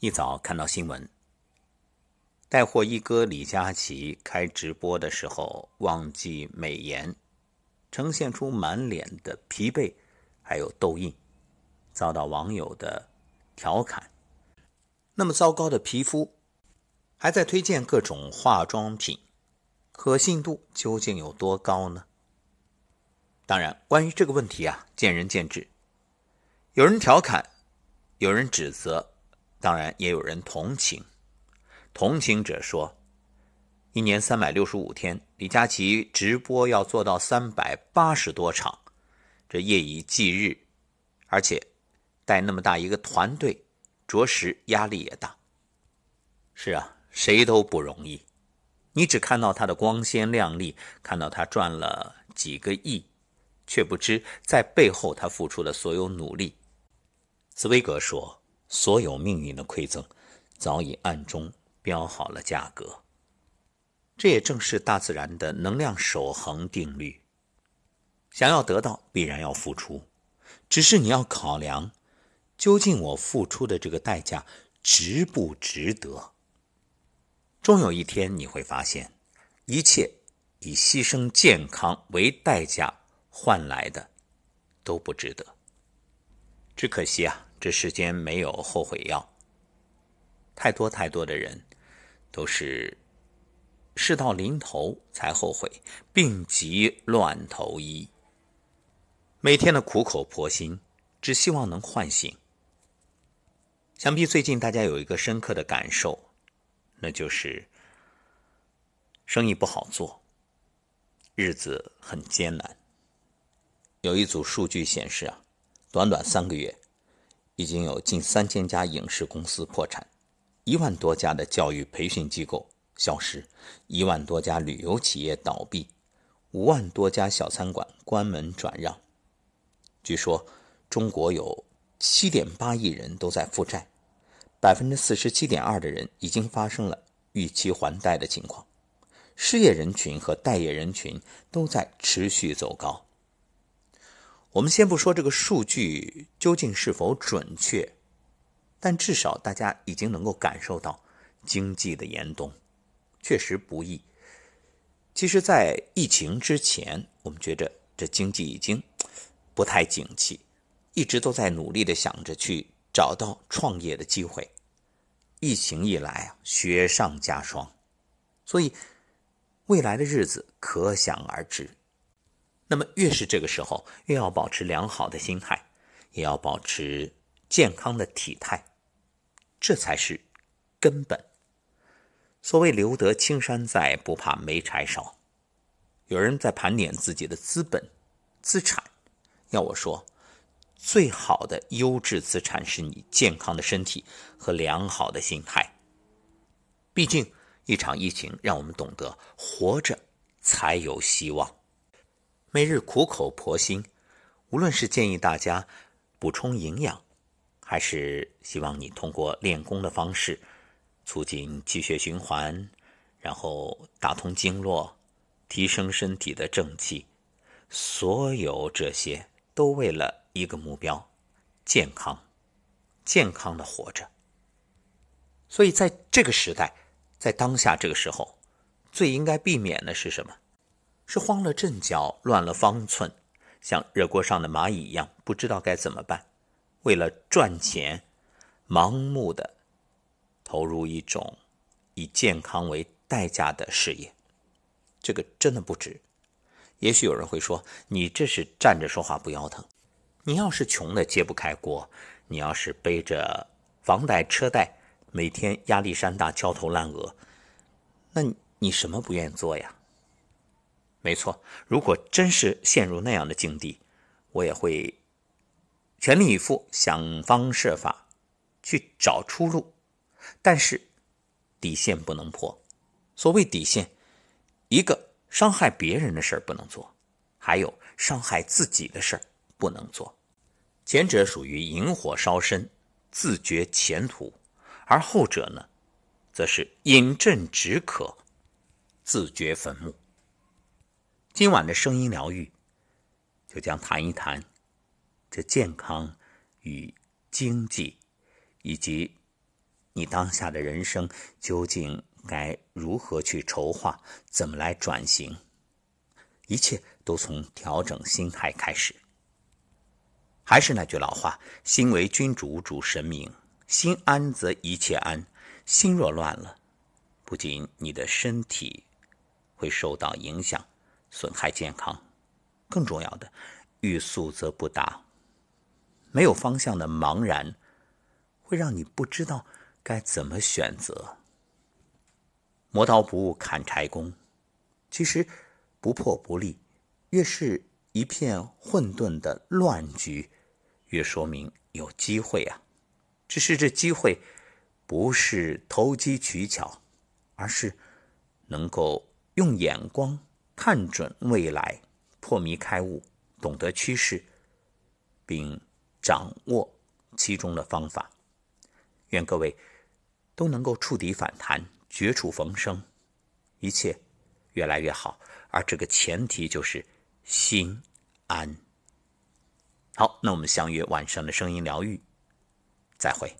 一早看到新闻，带货一哥李佳琦开直播的时候忘记美颜，呈现出满脸的疲惫，还有痘印，遭到网友的调侃。那么糟糕的皮肤，还在推荐各种化妆品，可信度究竟有多高呢？当然，关于这个问题啊，见仁见智，有人调侃，有人指责。当然，也有人同情。同情者说：“一年三百六十五天，李佳琦直播要做到三百八十多场，这夜以继日，而且带那么大一个团队，着实压力也大。”是啊，谁都不容易。你只看到他的光鲜亮丽，看到他赚了几个亿，却不知在背后他付出的所有努力。茨威格说。所有命运的馈赠，早已暗中标好了价格。这也正是大自然的能量守恒定律。想要得到，必然要付出，只是你要考量，究竟我付出的这个代价值不值得。终有一天你会发现，一切以牺牲健康为代价换来的，都不值得。只可惜啊。这世间没有后悔药，太多太多的人都是事到临头才后悔，病急乱投医。每天的苦口婆心，只希望能唤醒。想必最近大家有一个深刻的感受，那就是生意不好做，日子很艰难。有一组数据显示啊，短短三个月。已经有近三千家影视公司破产，一万多家的教育培训机构消失，一万多家旅游企业倒闭，五万多家小餐馆关门转让。据说，中国有七点八亿人都在负债，百分之四十七点二的人已经发生了逾期还贷的情况，失业人群和待业人群都在持续走高。我们先不说这个数据究竟是否准确，但至少大家已经能够感受到经济的严冬确实不易。其实，在疫情之前，我们觉着这经济已经不太景气，一直都在努力的想着去找到创业的机会。疫情一来啊，雪上加霜，所以未来的日子可想而知。那么越是这个时候，越要保持良好的心态，也要保持健康的体态，这才是根本。所谓留得青山在，不怕没柴烧。有人在盘点自己的资本、资产，要我说，最好的优质资产是你健康的身体和良好的心态。毕竟，一场疫情让我们懂得，活着才有希望。每日苦口婆心，无论是建议大家补充营养，还是希望你通过练功的方式促进气血循环，然后打通经络，提升身体的正气，所有这些都为了一个目标：健康，健康的活着。所以在这个时代，在当下这个时候，最应该避免的是什么？是慌了阵脚，乱了方寸，像热锅上的蚂蚁一样，不知道该怎么办。为了赚钱，盲目的投入一种以健康为代价的事业，这个真的不值。也许有人会说：“你这是站着说话不腰疼。”你要是穷的揭不开锅，你要是背着房贷车贷，每天压力山大、焦头烂额，那你什么不愿意做呀？没错，如果真是陷入那样的境地，我也会全力以赴，想方设法去找出路。但是底线不能破。所谓底线，一个伤害别人的事儿不能做，还有伤害自己的事儿不能做。前者属于引火烧身，自绝前途；而后者呢，则是饮鸩止渴，自掘坟墓。今晚的声音疗愈，就将谈一谈这健康与经济，以及你当下的人生究竟该如何去筹划，怎么来转型？一切都从调整心态开始。还是那句老话：心为君主，主神明。心安则一切安。心若乱了，不仅你的身体会受到影响，损害健康，更重要的，欲速则不达。没有方向的茫然，会让你不知道该怎么选择。磨刀不误砍柴工，其实不破不立，越是一片混沌的乱局，越说明有机会啊。只是这机会，不是投机取巧，而是能够用眼光看准未来，破迷开悟，懂得趋势，并掌握其中的方法。愿各位都能够触底反弹，绝处逢生，一切越来越好。而这个前提就是心安。好，那我们相约晚上的声音疗愈。再会。